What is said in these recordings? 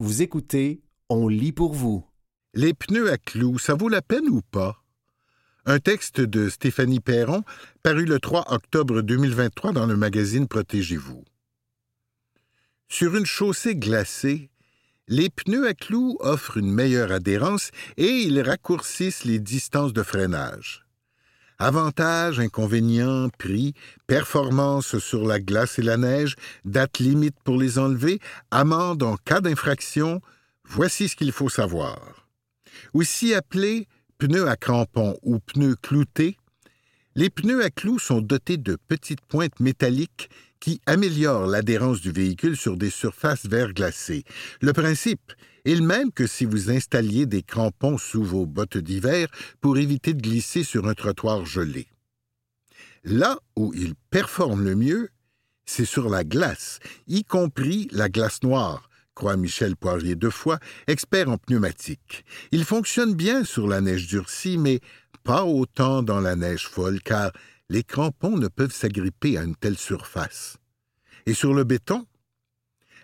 Vous écoutez On lit pour vous. Les pneus à clous, ça vaut la peine ou pas? Un texte de Stéphanie Perron, paru le 3 octobre 2023 dans le magazine Protégez-vous. Sur une chaussée glacée, les pneus à clous offrent une meilleure adhérence et ils raccourcissent les distances de freinage. Avantages, inconvénients, prix, performance sur la glace et la neige, date limite pour les enlever, amende en cas d'infraction, voici ce qu'il faut savoir. Aussi appelés pneus à crampons ou pneus cloutés, les pneus à clous sont dotés de petites pointes métalliques qui améliorent l'adhérence du véhicule sur des surfaces verglacées. Le principe le même que si vous installiez des crampons sous vos bottes d'hiver pour éviter de glisser sur un trottoir gelé. Là où ils performent le mieux, c'est sur la glace, y compris la glace noire, croit Michel Poirier deux fois, expert en pneumatique. Il fonctionne bien sur la neige durcie, mais pas autant dans la neige folle, car les crampons ne peuvent s'agripper à une telle surface. Et sur le béton,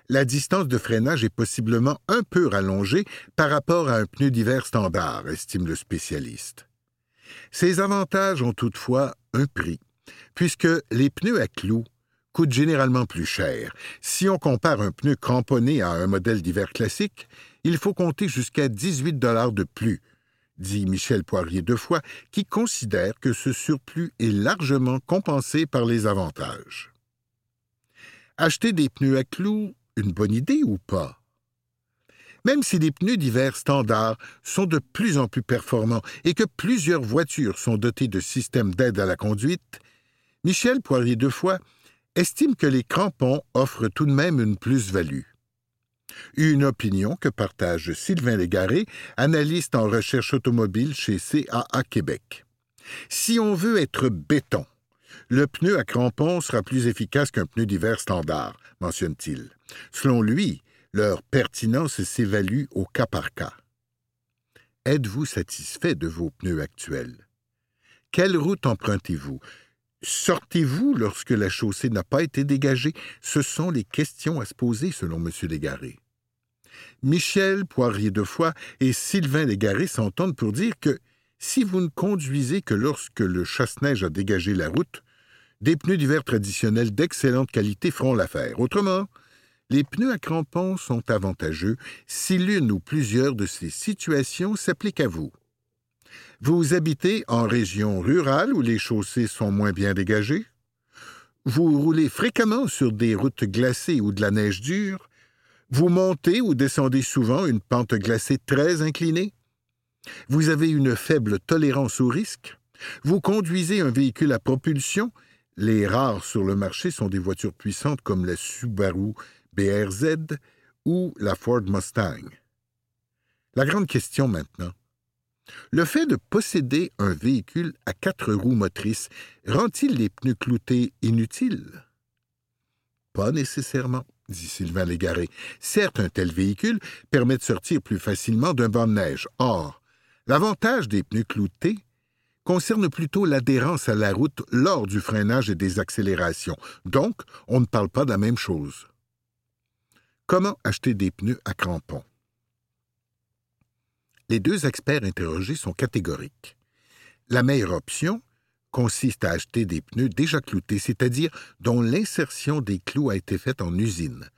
la distance de freinage est possiblement un peu rallongée par rapport à un pneu d'hiver standard, estime le spécialiste. Ces avantages ont toutefois un prix, puisque les pneus à clous coûtent généralement plus cher. Si on compare un pneu cramponné à un modèle d'hiver classique, il faut compter jusqu'à 18 dollars de plus, dit Michel Poirier deux fois, qui considère que ce surplus est largement compensé par les avantages. Acheter des pneus à clous, une bonne idée ou pas? Même si les pneus d'hiver standards sont de plus en plus performants et que plusieurs voitures sont dotées de systèmes d'aide à la conduite, Michel Poirier deux fois estime que les crampons offrent tout de même une plus-value. Une opinion que partage Sylvain Légaré, analyste en recherche automobile chez CAA Québec. Si on veut être béton, le pneu à crampons sera plus efficace qu'un pneu d'hiver standard, mentionne-t-il. Selon lui, leur pertinence s'évalue au cas par cas. Êtes-vous satisfait de vos pneus actuels? Quelle route empruntez-vous? Sortez-vous lorsque la chaussée n'a pas été dégagée? Ce sont les questions à se poser selon M. Légaré. Michel Poirier de Foix et Sylvain Légaré s'entendent pour dire que si vous ne conduisez que lorsque le chasse-neige a dégagé la route, des pneus d'hiver traditionnels d'excellente qualité feront l'affaire. Autrement, les pneus à crampons sont avantageux si l'une ou plusieurs de ces situations s'appliquent à vous. Vous habitez en région rurale où les chaussées sont moins bien dégagées? Vous roulez fréquemment sur des routes glacées ou de la neige dure? Vous montez ou descendez souvent une pente glacée très inclinée? Vous avez une faible tolérance au risque? Vous conduisez un véhicule à propulsion? Les rares sur le marché sont des voitures puissantes comme la Subaru BRZ ou la Ford Mustang. La grande question maintenant, le fait de posséder un véhicule à quatre roues motrices rend-il les pneus cloutés inutiles? Pas nécessairement, dit Sylvain Légaré. Certes, un tel véhicule permet de sortir plus facilement d'un banc de neige. Or, l'avantage des pneus cloutés concerne plutôt l'adhérence à la route lors du freinage et des accélérations. Donc, on ne parle pas de la même chose. Comment acheter des pneus à crampons? Les deux experts interrogés sont catégoriques. La meilleure option consiste à acheter des pneus déjà cloutés, c'est-à-dire dont l'insertion des clous a été faite en usine.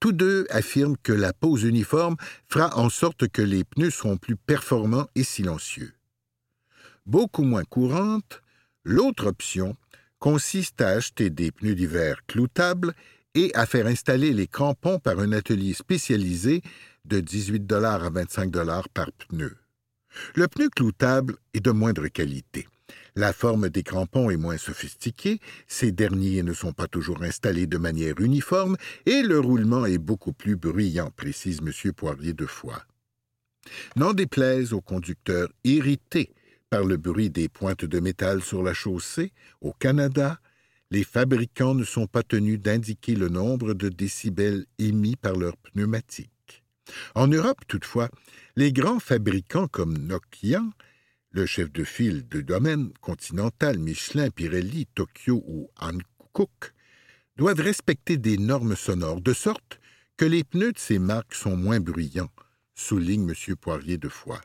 Tous deux affirment que la pose uniforme fera en sorte que les pneus seront plus performants et silencieux. Beaucoup moins courante, l'autre option consiste à acheter des pneus d'hiver cloutables et à faire installer les crampons par un atelier spécialisé de 18 à 25 par pneu. Le pneu cloutable est de moindre qualité. La forme des crampons est moins sophistiquée, ces derniers ne sont pas toujours installés de manière uniforme et le roulement est beaucoup plus bruyant, précise M. Poirier de Foix. N'en déplaise aux conducteurs irrités par le bruit des pointes de métal sur la chaussée, au Canada, les fabricants ne sont pas tenus d'indiquer le nombre de décibels émis par leurs pneumatiques. En Europe, toutefois, les grands fabricants comme Nokia, le chef de file de domaine Continental, Michelin, Pirelli, Tokyo ou Hankook, doivent respecter des normes sonores, de sorte que les pneus de ces marques sont moins bruyants, souligne M. Poirier de Foix.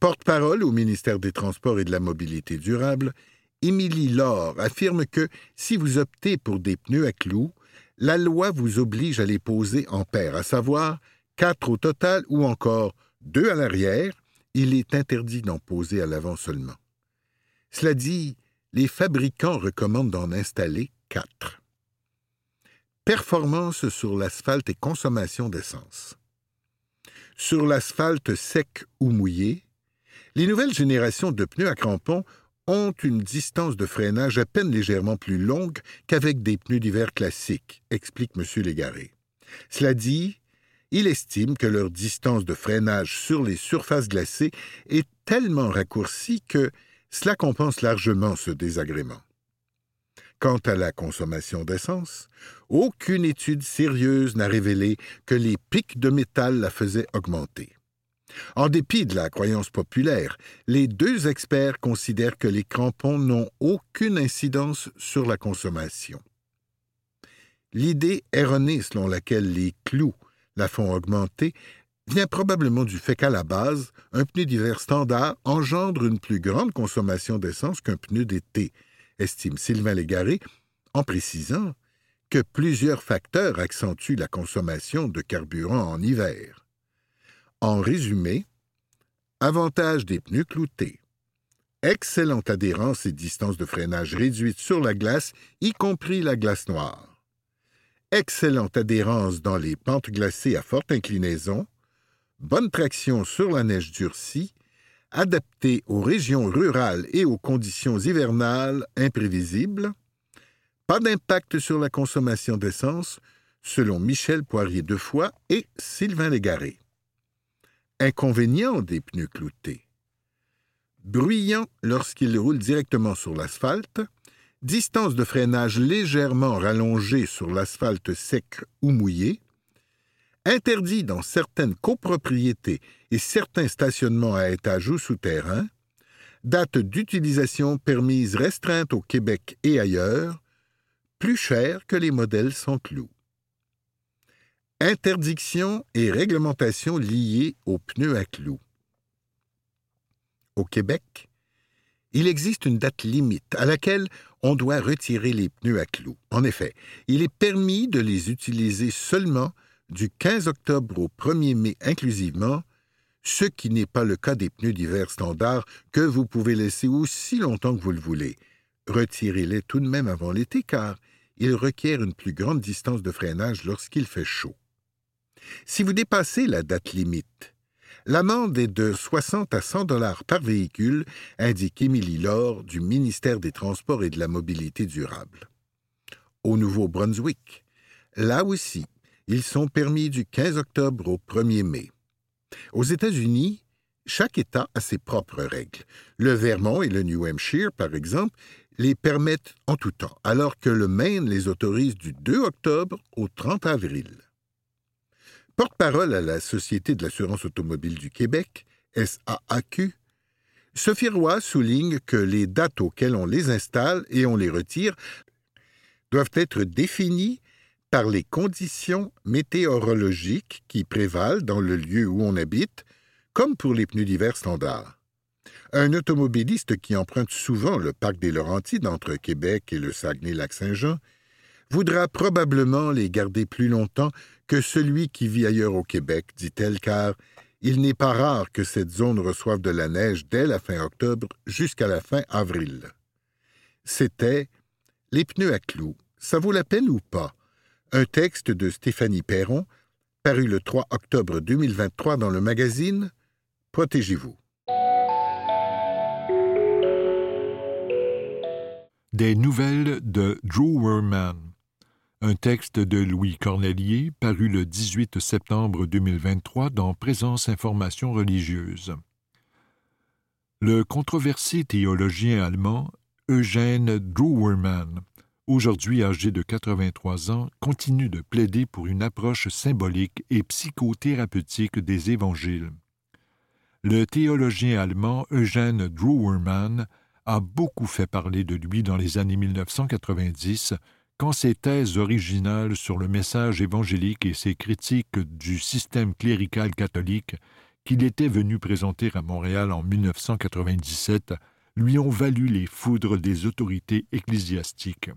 Porte-parole au ministère des Transports et de la Mobilité durable, Émilie Laure affirme que si vous optez pour des pneus à clous, la loi vous oblige à les poser en paire, à savoir quatre au total ou encore deux à l'arrière. Il est interdit d'en poser à l'avant seulement. Cela dit, les fabricants recommandent d'en installer quatre. Performance sur l'asphalte et consommation d'essence. Sur l'asphalte sec ou mouillé, les nouvelles générations de pneus à crampons ont une distance de freinage à peine légèrement plus longue qu'avec des pneus d'hiver classiques, explique M. Légaré. Cela dit, il estime que leur distance de freinage sur les surfaces glacées est tellement raccourcie que cela compense largement ce désagrément. Quant à la consommation d'essence, aucune étude sérieuse n'a révélé que les pics de métal la faisaient augmenter. En dépit de la croyance populaire, les deux experts considèrent que les crampons n'ont aucune incidence sur la consommation. L'idée erronée selon laquelle les clous la font augmenter vient probablement du fait qu'à la base, un pneu d'hiver standard engendre une plus grande consommation d'essence qu'un pneu d'été, estime Sylvain Légaré, en précisant que plusieurs facteurs accentuent la consommation de carburant en hiver. En résumé, avantage des pneus cloutés. Excellente adhérence et distance de freinage réduite sur la glace, y compris la glace noire. Excellente adhérence dans les pentes glacées à forte inclinaison. Bonne traction sur la neige durcie, adaptée aux régions rurales et aux conditions hivernales imprévisibles. Pas d'impact sur la consommation d'essence, selon Michel Poirier Defoy et Sylvain Légaré. Inconvénient des pneus cloutés. Bruyant lorsqu'ils roulent directement sur l'asphalte, distance de freinage légèrement rallongée sur l'asphalte sec ou mouillé, interdit dans certaines copropriétés et certains stationnements à étage ou souterrain, date d'utilisation permise restreinte au Québec et ailleurs, plus cher que les modèles sans clous. Interdiction et réglementation liées aux pneus à clous. Au Québec, il existe une date limite à laquelle on doit retirer les pneus à clous. En effet, il est permis de les utiliser seulement du 15 octobre au 1er mai inclusivement, ce qui n'est pas le cas des pneus d'hiver standards que vous pouvez laisser aussi longtemps que vous le voulez. Retirez-les tout de même avant l'été car ils requièrent une plus grande distance de freinage lorsqu'il fait chaud. Si vous dépassez la date limite, l'amende est de 60 à 100 dollars par véhicule, indique Émilie Laure du ministère des Transports et de la Mobilité durable. Au Nouveau-Brunswick, là aussi, ils sont permis du 15 octobre au 1er mai. Aux États-Unis, chaque État a ses propres règles. Le Vermont et le New Hampshire, par exemple, les permettent en tout temps, alors que le Maine les autorise du 2 octobre au 30 avril. Porte-parole à la Société de l'assurance automobile du Québec, SAAQ, Sophie Roy souligne que les dates auxquelles on les installe et on les retire doivent être définies par les conditions météorologiques qui prévalent dans le lieu où on habite, comme pour les pneus d'hiver standards. Un automobiliste qui emprunte souvent le parc des Laurentides entre Québec et le Saguenay-Lac-Saint-Jean voudra probablement les garder plus longtemps que celui qui vit ailleurs au Québec, dit-elle, car il n'est pas rare que cette zone reçoive de la neige dès la fin octobre jusqu'à la fin avril. C'était Les pneus à clous, ça vaut la peine ou pas? Un texte de Stéphanie Perron, paru le 3 octobre 2023 dans le magazine Protégez-vous. Des nouvelles de Drew Werman un texte de Louis Cornelier paru le 18 septembre 2023 dans Présence Information religieuse. Le controversé théologien allemand Eugène Druwermann, aujourd'hui âgé de 83 ans, continue de plaider pour une approche symbolique et psychothérapeutique des évangiles. Le théologien allemand Eugène Druwermann a beaucoup fait parler de lui dans les années 1990 quand ses thèses originales sur le message évangélique et ses critiques du système clérical catholique qu'il était venu présenter à Montréal en 1997 lui ont valu les foudres des autorités ecclésiastiques.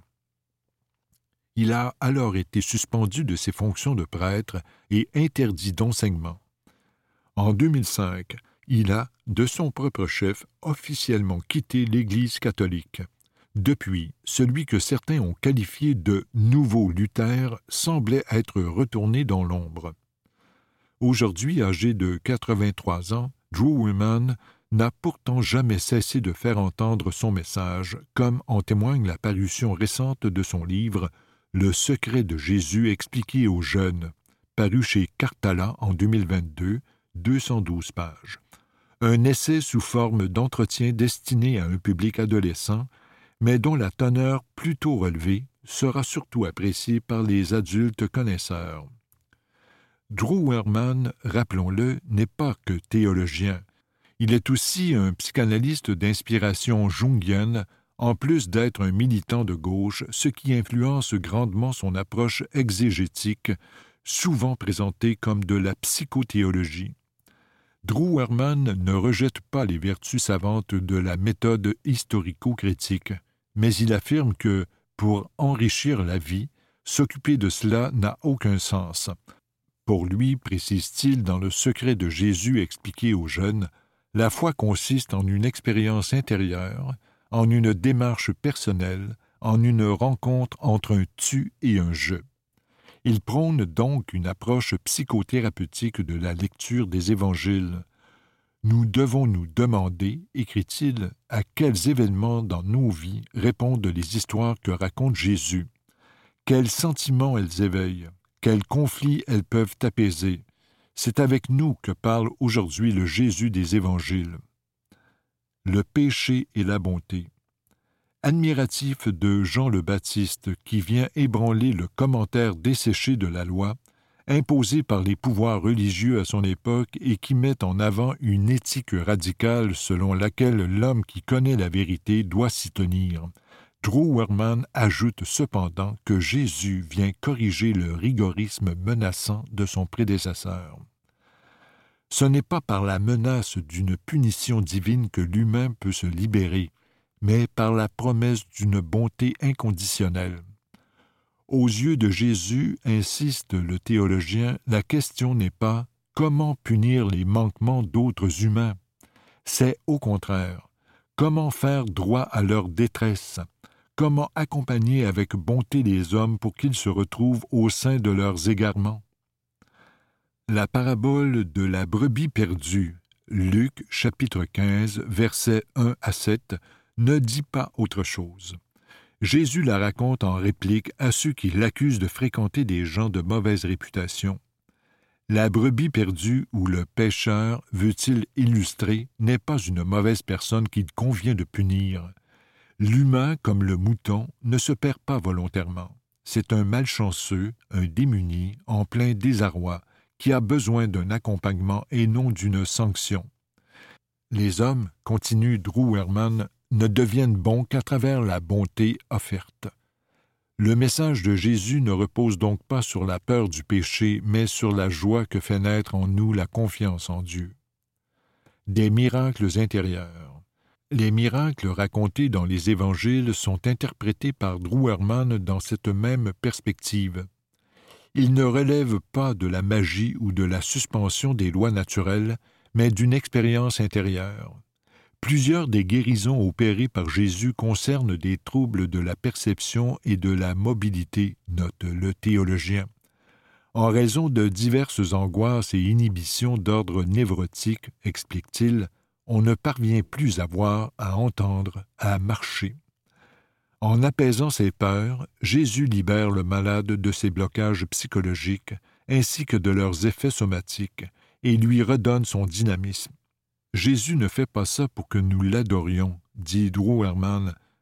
Il a alors été suspendu de ses fonctions de prêtre et interdit d'enseignement. En 2005, il a, de son propre chef, officiellement quitté l'Église catholique. Depuis, celui que certains ont qualifié de nouveau Luther semblait être retourné dans l'ombre. Aujourd'hui âgé de 83 ans, Drew Woman n'a pourtant jamais cessé de faire entendre son message, comme en témoigne la parution récente de son livre Le secret de Jésus expliqué aux jeunes, paru chez Cartala en 2022, 212 pages. Un essai sous forme d'entretien destiné à un public adolescent mais dont la teneur plutôt relevée sera surtout appréciée par les adultes connaisseurs. Drew Werman, rappelons-le, n'est pas que théologien. Il est aussi un psychanalyste d'inspiration jungienne, en plus d'être un militant de gauche, ce qui influence grandement son approche exégétique, souvent présentée comme de la psychothéologie. Drew Werman ne rejette pas les vertus savantes de la méthode historico-critique mais il affirme que, pour enrichir la vie, s'occuper de cela n'a aucun sens. Pour lui, précise-t-il dans le secret de Jésus expliqué aux jeunes, la foi consiste en une expérience intérieure, en une démarche personnelle, en une rencontre entre un tu et un je. Il prône donc une approche psychothérapeutique de la lecture des évangiles, nous devons nous demander, écrit-il, à quels événements dans nos vies répondent les histoires que raconte Jésus, quels sentiments elles éveillent, quels conflits elles peuvent apaiser. C'est avec nous que parle aujourd'hui le Jésus des évangiles. Le péché et la bonté. Admiratif de Jean le Baptiste qui vient ébranler le commentaire desséché de la loi, imposé par les pouvoirs religieux à son époque et qui met en avant une éthique radicale selon laquelle l'homme qui connaît la vérité doit s'y tenir. Drew Werman ajoute cependant que Jésus vient corriger le rigorisme menaçant de son prédécesseur. Ce n'est pas par la menace d'une punition divine que l'humain peut se libérer, mais par la promesse d'une bonté inconditionnelle. Aux yeux de Jésus, insiste le théologien, la question n'est pas comment punir les manquements d'autres humains, c'est au contraire comment faire droit à leur détresse, comment accompagner avec bonté les hommes pour qu'ils se retrouvent au sein de leurs égarements. La parabole de la brebis perdue, Luc chapitre 15, versets 1 à 7, ne dit pas autre chose. Jésus la raconte en réplique à ceux qui l'accusent de fréquenter des gens de mauvaise réputation. La brebis perdue ou le pécheur, veut-il illustrer, n'est pas une mauvaise personne qu'il convient de punir. L'humain, comme le mouton, ne se perd pas volontairement. C'est un malchanceux, un démuni, en plein désarroi, qui a besoin d'un accompagnement et non d'une sanction. Les hommes, continue Drew Herman, ne deviennent bons qu'à travers la bonté offerte. Le message de Jésus ne repose donc pas sur la peur du péché, mais sur la joie que fait naître en nous la confiance en Dieu. Des miracles intérieurs. Les miracles racontés dans les évangiles sont interprétés par Drew dans cette même perspective. Ils ne relèvent pas de la magie ou de la suspension des lois naturelles, mais d'une expérience intérieure. Plusieurs des guérisons opérées par Jésus concernent des troubles de la perception et de la mobilité, note le théologien. En raison de diverses angoisses et inhibitions d'ordre névrotique, explique-t-il, on ne parvient plus à voir, à entendre, à marcher. En apaisant ses peurs, Jésus libère le malade de ses blocages psychologiques ainsi que de leurs effets somatiques et lui redonne son dynamisme. Jésus ne fait pas ça pour que nous l'adorions, dit Drew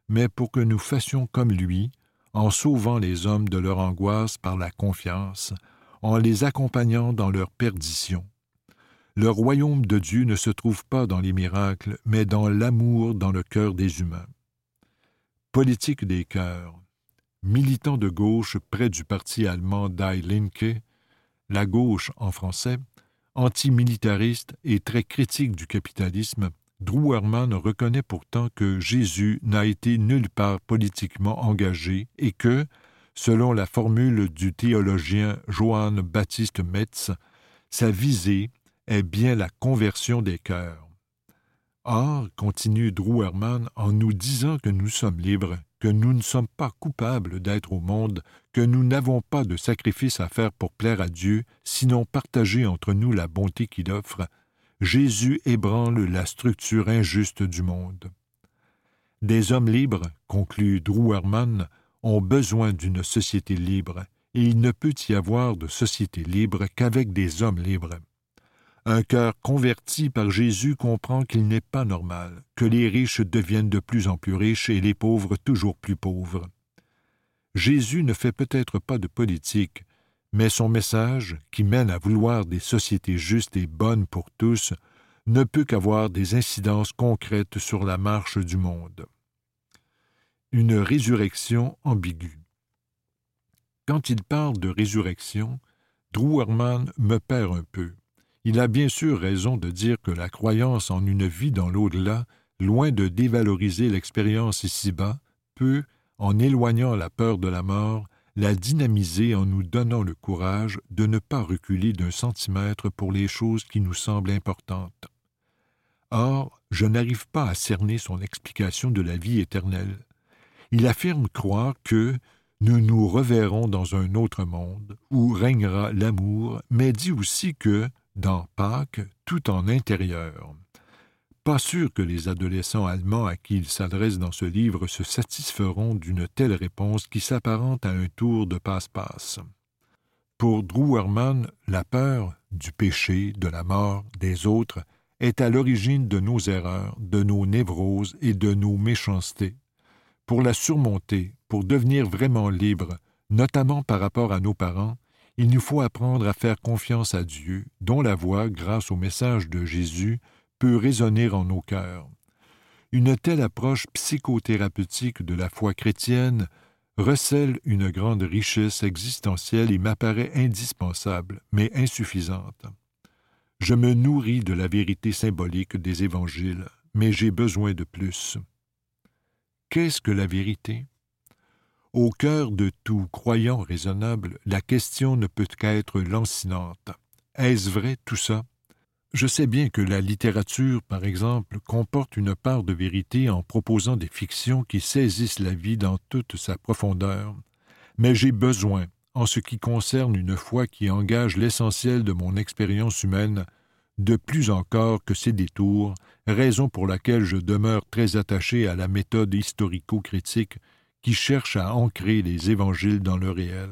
mais pour que nous fassions comme lui, en sauvant les hommes de leur angoisse par la confiance, en les accompagnant dans leur perdition. Le royaume de Dieu ne se trouve pas dans les miracles, mais dans l'amour dans le cœur des humains. Politique des cœurs. militant de gauche près du parti allemand Die Linke, la gauche en français, antimilitariste et très critique du capitalisme, Drew reconnaît pourtant que Jésus n'a été nulle part politiquement engagé et que, selon la formule du théologien Johann Baptiste Metz, sa visée est bien la conversion des cœurs. Or, continue Drew Herman en nous disant que nous sommes libres, que nous ne sommes pas coupables d'être au monde, que nous n'avons pas de sacrifice à faire pour plaire à Dieu, sinon partager entre nous la bonté qu'il offre, Jésus ébranle la structure injuste du monde. Des hommes libres, conclut Drew Herman, ont besoin d'une société libre, et il ne peut y avoir de société libre qu'avec des hommes libres. Un cœur converti par Jésus comprend qu'il n'est pas normal que les riches deviennent de plus en plus riches et les pauvres toujours plus pauvres. Jésus ne fait peut-être pas de politique, mais son message, qui mène à vouloir des sociétés justes et bonnes pour tous, ne peut qu'avoir des incidences concrètes sur la marche du monde. Une résurrection ambiguë. Quand il parle de résurrection, Drew me perd un peu. Il a bien sûr raison de dire que la croyance en une vie dans l'au-delà, loin de dévaloriser l'expérience ici-bas, peut, en éloignant la peur de la mort, la dynamiser en nous donnant le courage de ne pas reculer d'un centimètre pour les choses qui nous semblent importantes. Or, je n'arrive pas à cerner son explication de la vie éternelle. Il affirme croire que nous nous reverrons dans un autre monde où régnera l'amour, mais dit aussi que, dans Pâques, tout en intérieur. Pas sûr que les adolescents allemands à qui il s'adresse dans ce livre se satisferont d'une telle réponse qui s'apparente à un tour de passe-passe. Pour Drew Herman, la peur du péché, de la mort, des autres, est à l'origine de nos erreurs, de nos névroses et de nos méchancetés. Pour la surmonter, pour devenir vraiment libre, notamment par rapport à nos parents, il nous faut apprendre à faire confiance à Dieu, dont la voix, grâce au message de Jésus, peut résonner en nos cœurs. Une telle approche psychothérapeutique de la foi chrétienne recèle une grande richesse existentielle et m'apparaît indispensable, mais insuffisante. Je me nourris de la vérité symbolique des évangiles, mais j'ai besoin de plus. Qu'est-ce que la vérité? Au cœur de tout croyant raisonnable, la question ne peut qu'être lancinante. Est-ce vrai tout ça? Je sais bien que la littérature, par exemple, comporte une part de vérité en proposant des fictions qui saisissent la vie dans toute sa profondeur, mais j'ai besoin, en ce qui concerne une foi qui engage l'essentiel de mon expérience humaine, de plus encore que ses détours, raison pour laquelle je demeure très attaché à la méthode historico-critique qui cherche à ancrer les évangiles dans le réel.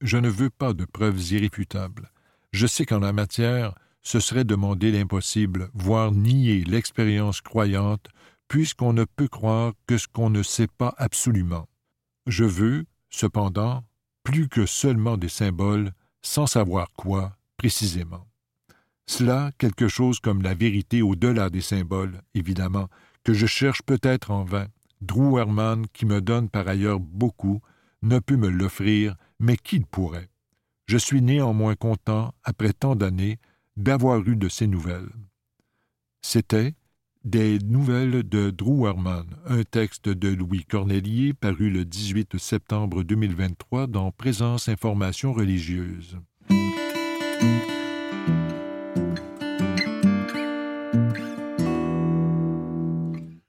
Je ne veux pas de preuves irréfutables. Je sais qu'en la matière, ce serait demander l'impossible, voire nier l'expérience croyante, puisqu'on ne peut croire que ce qu'on ne sait pas absolument. Je veux, cependant, plus que seulement des symboles, sans savoir quoi précisément. Cela, quelque chose comme la vérité au-delà des symboles, évidemment, que je cherche peut-être en vain. Drew qui me donne par ailleurs beaucoup, ne peut me l'offrir, mais qui le pourrait? Je suis néanmoins content, après tant d'années, d'avoir eu de ces nouvelles. C'était Des nouvelles de Drew un texte de Louis Cornelier paru le 18 septembre 2023 dans Présence Information religieuse.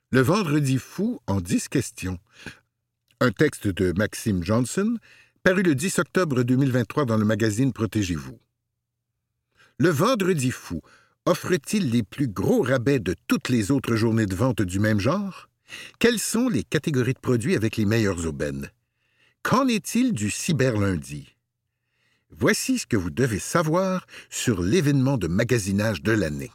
Le Vendredi fou en dix questions. Un texte de Maxime Johnson, paru le 10 octobre 2023 dans le magazine Protégez-vous. Le Vendredi fou offre-t-il les plus gros rabais de toutes les autres journées de vente du même genre? Quelles sont les catégories de produits avec les meilleures aubaines? Qu'en est-il du cyberlundi? Voici ce que vous devez savoir sur l'événement de magasinage de l'année.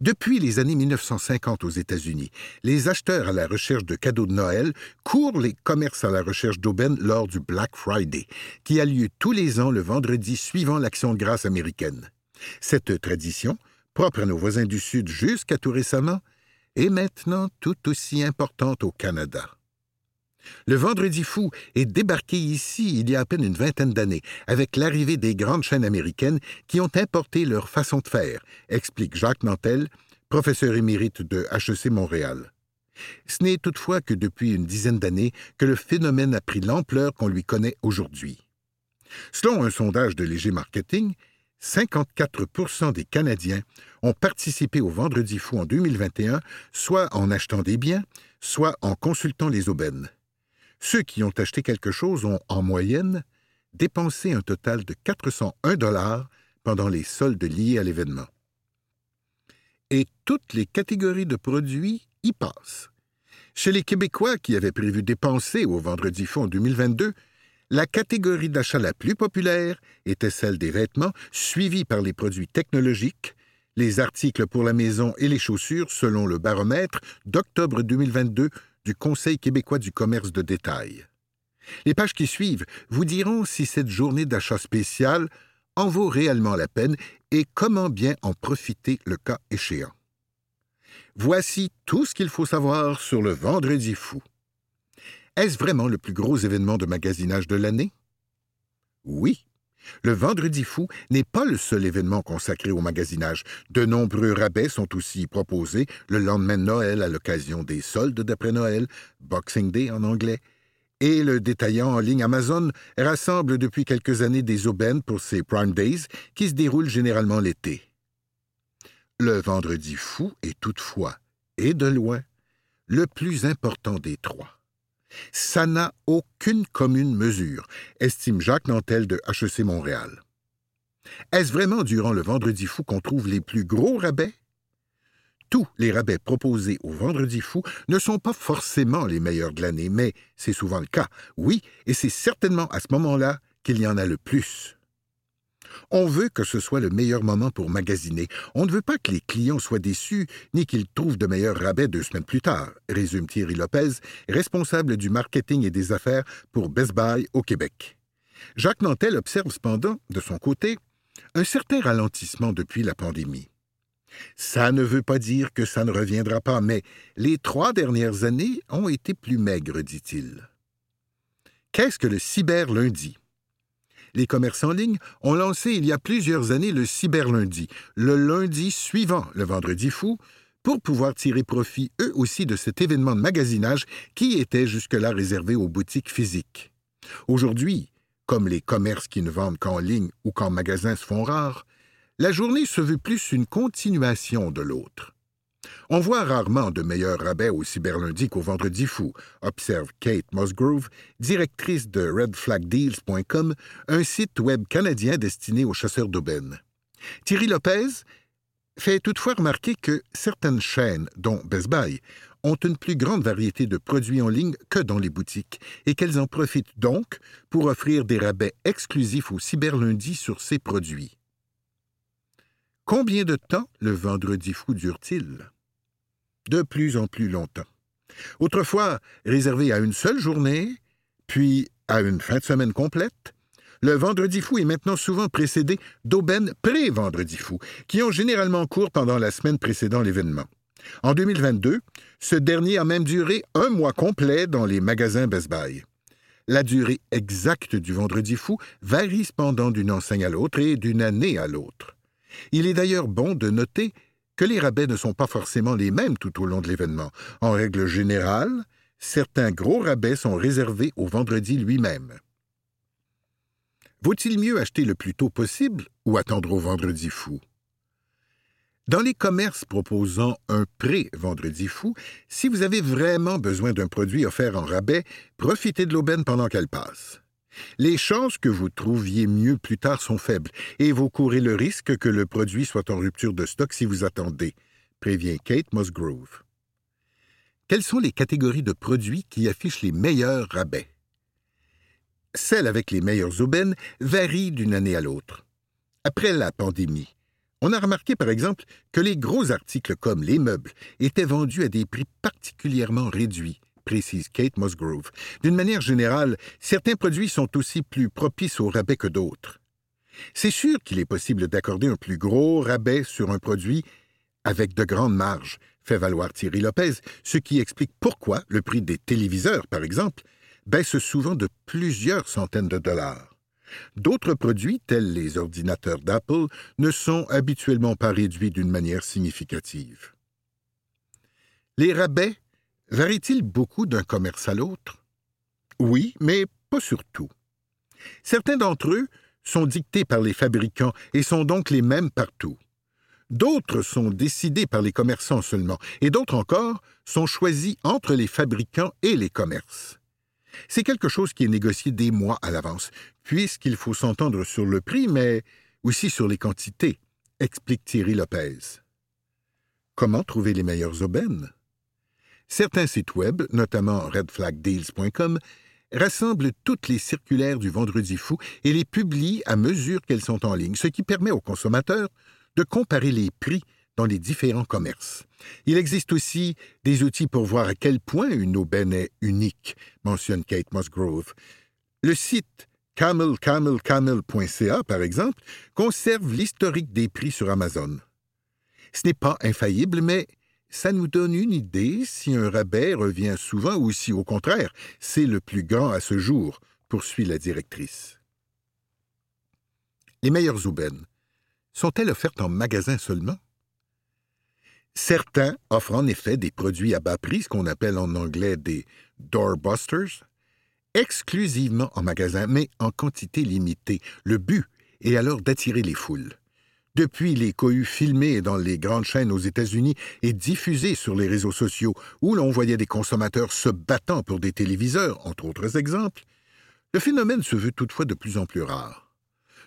Depuis les années 1950 aux États-Unis, les acheteurs à la recherche de cadeaux de Noël courent les commerces à la recherche d'aubaines lors du Black Friday, qui a lieu tous les ans le vendredi suivant l'Action de grâce américaine. Cette tradition, propre à nos voisins du Sud jusqu'à tout récemment, est maintenant tout aussi importante au Canada. Le Vendredi fou est débarqué ici il y a à peine une vingtaine d'années, avec l'arrivée des grandes chaînes américaines qui ont importé leur façon de faire, explique Jacques Nantel, professeur émérite de HEC Montréal. Ce n'est toutefois que depuis une dizaine d'années que le phénomène a pris l'ampleur qu'on lui connaît aujourd'hui. Selon un sondage de Léger Marketing, 54% des Canadiens ont participé au Vendredi fou en 2021, soit en achetant des biens, soit en consultant les aubaines. Ceux qui ont acheté quelque chose ont, en moyenne, dépensé un total de 401 dollars pendant les soldes liés à l'événement. Et toutes les catégories de produits y passent. Chez les Québécois qui avaient prévu dépenser au Vendredi en 2022, la catégorie d'achat la plus populaire était celle des vêtements, suivie par les produits technologiques, les articles pour la maison et les chaussures selon le baromètre d'octobre 2022 du Conseil québécois du commerce de détail. Les pages qui suivent vous diront si cette journée d'achat spécial en vaut réellement la peine et comment bien en profiter le cas échéant. Voici tout ce qu'il faut savoir sur le Vendredi fou. Est-ce vraiment le plus gros événement de magasinage de l'année? Oui. Le Vendredi fou n'est pas le seul événement consacré au magasinage. De nombreux rabais sont aussi proposés le lendemain de Noël à l'occasion des soldes d'après Noël, Boxing Day en anglais, et le détaillant en ligne Amazon rassemble depuis quelques années des aubaines pour ses Prime Days qui se déroulent généralement l'été. Le Vendredi fou est toutefois, et de loin, le plus important des trois. Ça n'a aucune commune mesure, estime Jacques Nantel de HEC Montréal. Est-ce vraiment durant le Vendredi fou qu'on trouve les plus gros rabais? Tous les rabais proposés au Vendredi fou ne sont pas forcément les meilleurs de l'année, mais c'est souvent le cas, oui, et c'est certainement à ce moment-là qu'il y en a le plus. On veut que ce soit le meilleur moment pour magasiner. On ne veut pas que les clients soient déçus, ni qu'ils trouvent de meilleurs rabais deux semaines plus tard, résume Thierry Lopez, responsable du marketing et des affaires pour Best Buy au Québec. Jacques Nantel observe cependant, de son côté, un certain ralentissement depuis la pandémie. Ça ne veut pas dire que ça ne reviendra pas, mais les trois dernières années ont été plus maigres, dit-il. Qu'est-ce que le cyberlundi? Les commerces en ligne ont lancé il y a plusieurs années le cyberlundi, le lundi suivant le vendredi fou, pour pouvoir tirer profit eux aussi de cet événement de magasinage qui était jusque-là réservé aux boutiques physiques. Aujourd'hui, comme les commerces qui ne vendent qu'en ligne ou qu'en magasin se font rares, la journée se veut plus une continuation de l'autre. On voit rarement de meilleurs rabais au cyberlundi qu'au vendredi fou, observe Kate Musgrove, directrice de redflagdeals.com, un site web canadien destiné aux chasseurs d'aubaines. Thierry Lopez fait toutefois remarquer que certaines chaînes, dont Best Buy, ont une plus grande variété de produits en ligne que dans les boutiques et qu'elles en profitent donc pour offrir des rabais exclusifs au cyberlundi sur ces produits. Combien de temps le vendredi fou dure-t-il? De plus en plus longtemps. Autrefois réservé à une seule journée, puis à une fin de semaine complète, le vendredi fou est maintenant souvent précédé d'aubaines pré-vendredi fou, qui ont généralement cours pendant la semaine précédant l'événement. En 2022, ce dernier a même duré un mois complet dans les magasins Best Buy. La durée exacte du vendredi fou varie cependant d'une enseigne à l'autre et d'une année à l'autre. Il est d'ailleurs bon de noter que les rabais ne sont pas forcément les mêmes tout au long de l'événement. En règle générale, certains gros rabais sont réservés au vendredi lui-même. Vaut-il mieux acheter le plus tôt possible ou attendre au vendredi fou? Dans les commerces proposant un pré-vendredi fou, si vous avez vraiment besoin d'un produit offert en rabais, profitez de l'aubaine pendant qu'elle passe. Les chances que vous trouviez mieux plus tard sont faibles, et vous courez le risque que le produit soit en rupture de stock si vous attendez, prévient Kate Musgrove. Quelles sont les catégories de produits qui affichent les meilleurs rabais? Celles avec les meilleures aubaines varient d'une année à l'autre. Après la pandémie, on a remarqué par exemple que les gros articles comme les meubles étaient vendus à des prix particulièrement réduits, précise Kate Musgrove. D'une manière générale, certains produits sont aussi plus propices au rabais que d'autres. C'est sûr qu'il est possible d'accorder un plus gros rabais sur un produit avec de grandes marges, fait valoir Thierry Lopez, ce qui explique pourquoi le prix des téléviseurs, par exemple, baisse souvent de plusieurs centaines de dollars. D'autres produits, tels les ordinateurs d'Apple, ne sont habituellement pas réduits d'une manière significative. Les rabais varient-ils beaucoup d'un commerce à l'autre? Oui, mais pas surtout. Certains d'entre eux sont dictés par les fabricants et sont donc les mêmes partout. D'autres sont décidés par les commerçants seulement, et d'autres encore sont choisis entre les fabricants et les commerces. C'est quelque chose qui est négocié des mois à l'avance, puisqu'il faut s'entendre sur le prix, mais aussi sur les quantités, explique Thierry Lopez. Comment trouver les meilleures aubaines? Certains sites web, notamment redflagdeals.com, rassemblent toutes les circulaires du Vendredi fou et les publient à mesure qu'elles sont en ligne, ce qui permet aux consommateurs de comparer les prix dans les différents commerces. Il existe aussi des outils pour voir à quel point une aubaine est unique, mentionne Kate Musgrove. Le site camelcamelcamel.ca, par exemple, conserve l'historique des prix sur Amazon. Ce n'est pas infaillible, mais ça nous donne une idée si un rabais revient souvent ou si, au contraire, c'est le plus grand à ce jour, poursuit la directrice. Les meilleures aubaines sont-elles offertes en magasin seulement? Certains offrent en effet des produits à bas prix, ce qu'on appelle en anglais des doorbusters, exclusivement en magasin, mais en quantité limitée. Le but est alors d'attirer les foules. Depuis les cohues filmés dans les grandes chaînes aux États-Unis et diffusés sur les réseaux sociaux, où l'on voyait des consommateurs se battant pour des téléviseurs, entre autres exemples, le phénomène se veut toutefois de plus en plus rare.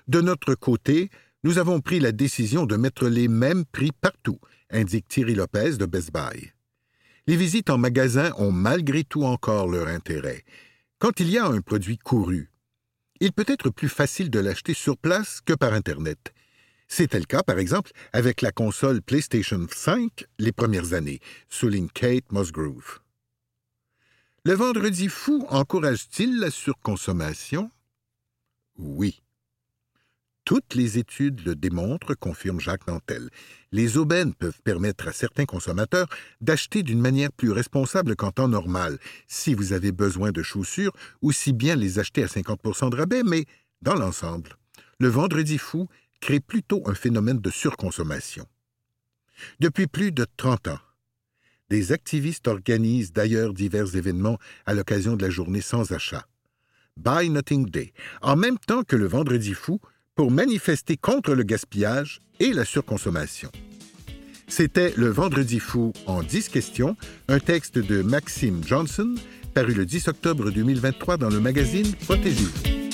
De notre côté, nous avons pris la décision de mettre les mêmes prix partout, indique Thierry Lopez de Best Buy. Les visites en magasin ont malgré tout encore leur intérêt. Quand il y a un produit couru, il peut être plus facile de l'acheter sur place que par Internet. C'était le cas, par exemple, avec la console PlayStation 5 les premières années, souligne Kate Musgrove. Le vendredi fou encourage-t-il la surconsommation? Oui. Toutes les études le démontrent, confirme Jacques Nantel. Les aubaines peuvent permettre à certains consommateurs d'acheter d'une manière plus responsable qu'en temps normal, si vous avez besoin de chaussures, ou si bien les acheter à 50 de rabais, mais dans l'ensemble, le vendredi fou crée plutôt un phénomène de surconsommation. Depuis plus de 30 ans, des activistes organisent d'ailleurs divers événements à l'occasion de la journée sans achat. Buy Nothing Day, en même temps que le vendredi fou, pour manifester contre le gaspillage et la surconsommation. C'était Le Vendredi fou en 10 questions, un texte de Maxime Johnson, paru le 10 octobre 2023 dans le magazine Protégez-vous.